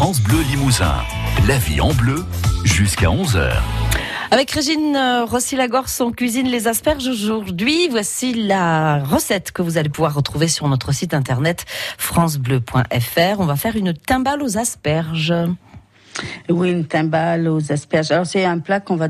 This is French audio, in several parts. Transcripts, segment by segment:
France Bleu Limousin. La vie en bleu jusqu'à 11h. Avec Régine euh, Rossi-Lagorce, on cuisine les asperges aujourd'hui. Voici la recette que vous allez pouvoir retrouver sur notre site internet francebleu.fr. On va faire une timbale aux asperges. Oui, une timbale aux asperges. Alors c'est un plat qu'on va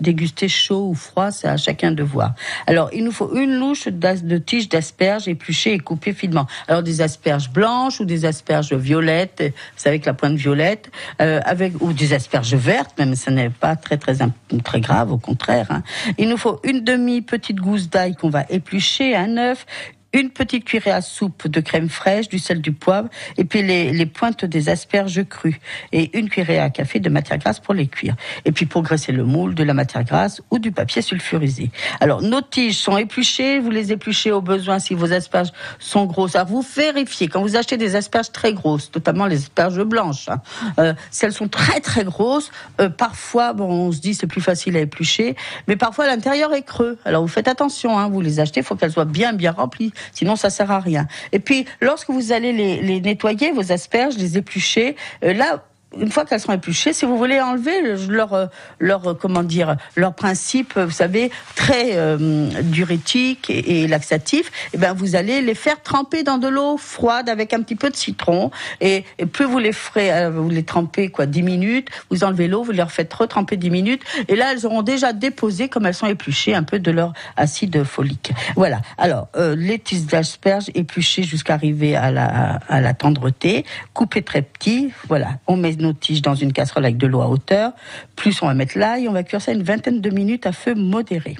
déguster chaud ou froid, c'est à chacun de voir. Alors il nous faut une louche de tiges d'asperges épluchées et coupées finement. Alors des asperges blanches ou des asperges violettes, vous savez que la pointe violette, euh, avec ou des asperges vertes, même ça n'est pas très très très grave, au contraire. Hein. Il nous faut une demi petite gousse d'ail qu'on va éplucher, un œuf, une petite cuillerée à soupe de crème fraîche, du sel, du poivre, et puis les, pointes des asperges crues, et une cuillerée à café de matière grasse pour les cuire. Et puis pour graisser le moule, de la matière grasse ou du papier sulfurisé. Alors nos tiges sont épluchées, vous les épluchez au besoin si vos asperges sont grosses. Alors vous vérifiez quand vous achetez des asperges très grosses, notamment les asperges blanches, hein, euh, sont très très grosses, euh, parfois bon on se dit c'est plus facile à éplucher, mais parfois l'intérieur est creux. Alors vous faites attention, hein, vous les achetez, il faut qu'elles soient bien bien remplies Sinon, ça sert à rien. Et puis, lorsque vous allez les, les nettoyer, vos asperges, les éplucher, euh, là, une fois qu'elles sont épluchées, si vous voulez enlever leur leur comment dire leur principe, vous savez, très euh, diurétique et, laxatif, et eh ben vous allez les faire tremper dans de l'eau froide avec un petit peu de citron et, plus vous les ferez, euh, vous les trempez quoi 10 minutes, vous enlevez l'eau, vous les refaites retremper 10 minutes et là elles auront déjà déposé comme elles sont épluchées un peu de leur acide folique. Voilà. Alors euh, les tiges d'asperges épluchées jusqu'à arriver à la à la tendreté, coupées très petits, voilà. On met nos tiges dans une casserole avec de l'eau à hauteur. Plus on va mettre l'ail, on va cuire ça une vingtaine de minutes à feu modéré.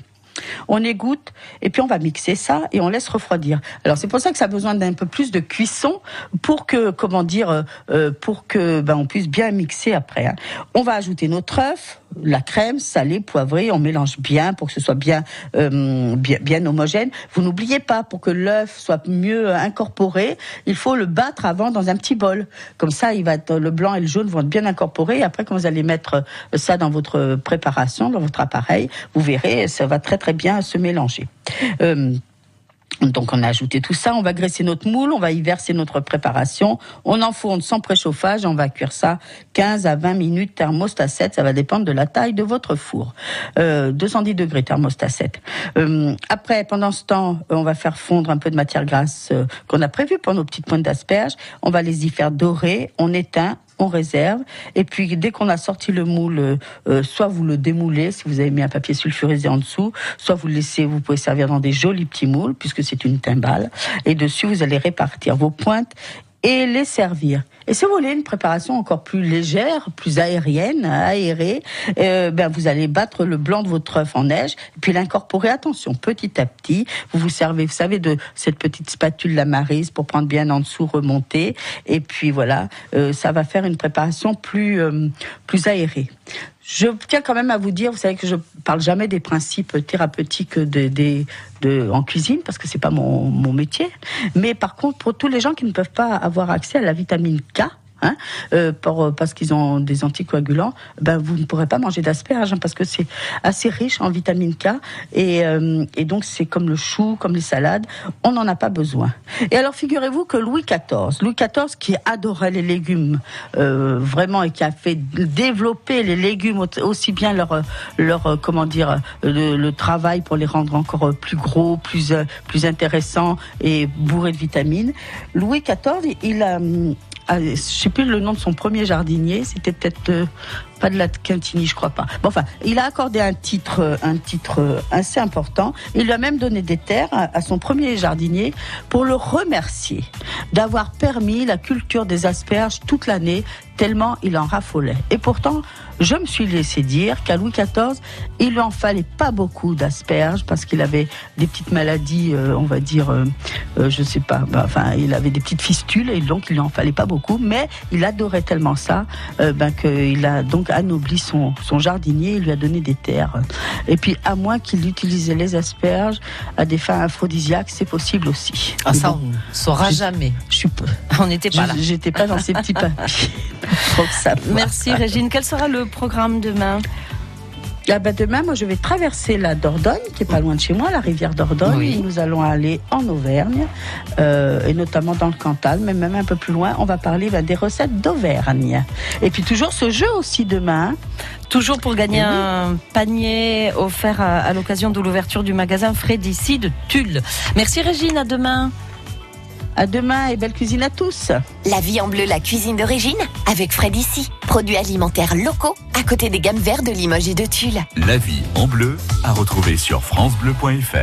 On égoutte et puis on va mixer ça et on laisse refroidir. Alors c'est pour ça que ça a besoin d'un peu plus de cuisson pour que comment dire euh, euh, pour que ben, on puisse bien mixer après. Hein. On va ajouter notre œuf, la crème salée, poivrée, on mélange bien pour que ce soit bien, euh, bien, bien, homogène. Vous n'oubliez pas, pour que l'œuf soit mieux incorporé, il faut le battre avant dans un petit bol. Comme ça, il va le blanc et le jaune vont être bien incorporés. Après, quand vous allez mettre ça dans votre préparation, dans votre appareil, vous verrez, ça va très très bien se mélanger. Euh, donc on a ajouté tout ça, on va graisser notre moule, on va y verser notre préparation, on enfourne sans préchauffage, on va cuire ça 15 à 20 minutes thermostat 7, ça va dépendre de la taille de votre four. Euh, 210 degrés thermostat 7. Euh, après, pendant ce temps, on va faire fondre un peu de matière grasse euh, qu'on a prévu pour nos petites pointes d'asperges, on va les y faire dorer, on éteint, on réserve. Et puis dès qu'on a sorti le moule, euh, euh, soit vous le démoulez si vous avez mis un papier sulfurisé en dessous, soit vous le laissez, vous pouvez servir dans des jolis petits moules puisque c'est une timbale. Et dessus vous allez répartir vos pointes et les servir. Et si vous voulez une préparation encore plus légère, plus aérienne, aérée, euh, ben vous allez battre le blanc de votre œuf en neige, et puis l'incorporer, attention, petit à petit. Vous vous servez, vous savez, de cette petite spatule la marise pour prendre bien en dessous, remonter, et puis voilà, euh, ça va faire une préparation plus euh, plus aérée. Je tiens quand même à vous dire, vous savez que je parle jamais des principes thérapeutiques en cuisine parce que c'est pas mon, mon métier. Mais par contre, pour tous les gens qui ne peuvent pas avoir accès à la vitamine Hein, euh, pour, parce qu'ils ont des anticoagulants, ben vous ne pourrez pas manger d'asperges hein, parce que c'est assez riche en vitamine K et, euh, et donc c'est comme le chou, comme les salades, on n'en a pas besoin. Et alors figurez-vous que Louis XIV, Louis XIV qui adorait les légumes euh, vraiment et qui a fait développer les légumes aussi bien leur leur comment dire le, travail pour les rendre encore plus gros, plus plus intéressants et bourrés de vitamines. Louis XIV, il a je sais plus le nom de son premier jardinier, c'était peut-être euh, pas de la Quintini, je crois pas. Bon, enfin, il a accordé un titre, euh, un titre euh, assez important. Il lui a même donné des terres à, son premier jardinier pour le remercier d'avoir permis la culture des asperges toute l'année, tellement il en raffolait. Et pourtant, je me suis laissé dire qu'à Louis XIV, il lui en fallait pas beaucoup d'asperges parce qu'il avait des petites maladies, on va dire, je sais pas, bah, enfin, il avait des petites fistules et donc il lui en fallait pas beaucoup, mais il adorait tellement ça ben, qu'il a donc anobli son, son jardinier, il lui a donné des terres. Et puis, à moins qu'il utilise les asperges à des fins aphrodisiaques, c'est possible aussi. Ah, ça, on ne saura jamais. Je suis On n'était pas là. J'étais pas dans ces petits papiers. Merci Régine. Quel sera le programme demain? Ah bah demain, moi, je vais traverser la Dordogne, qui est pas loin de chez moi, la rivière Dordogne. Oui. Nous allons aller en Auvergne, euh, et notamment dans le Cantal, mais même un peu plus loin. On va parler bah, des recettes d'Auvergne. Et puis toujours ce jeu aussi demain. Toujours pour gagner Eh oui. un panier offert à, à l'occasion de l'ouverture du magasin Frédici de Tulle. Merci Régine, à demain. À demain et belle cuisine à tous. La vie en bleu, la cuisine d'origine, avec Fred ici. Produits alimentaires locaux, à côté des gammes vertes de Limoges et de Tulle. La vie en bleu à retrouver sur FranceBleu.fr.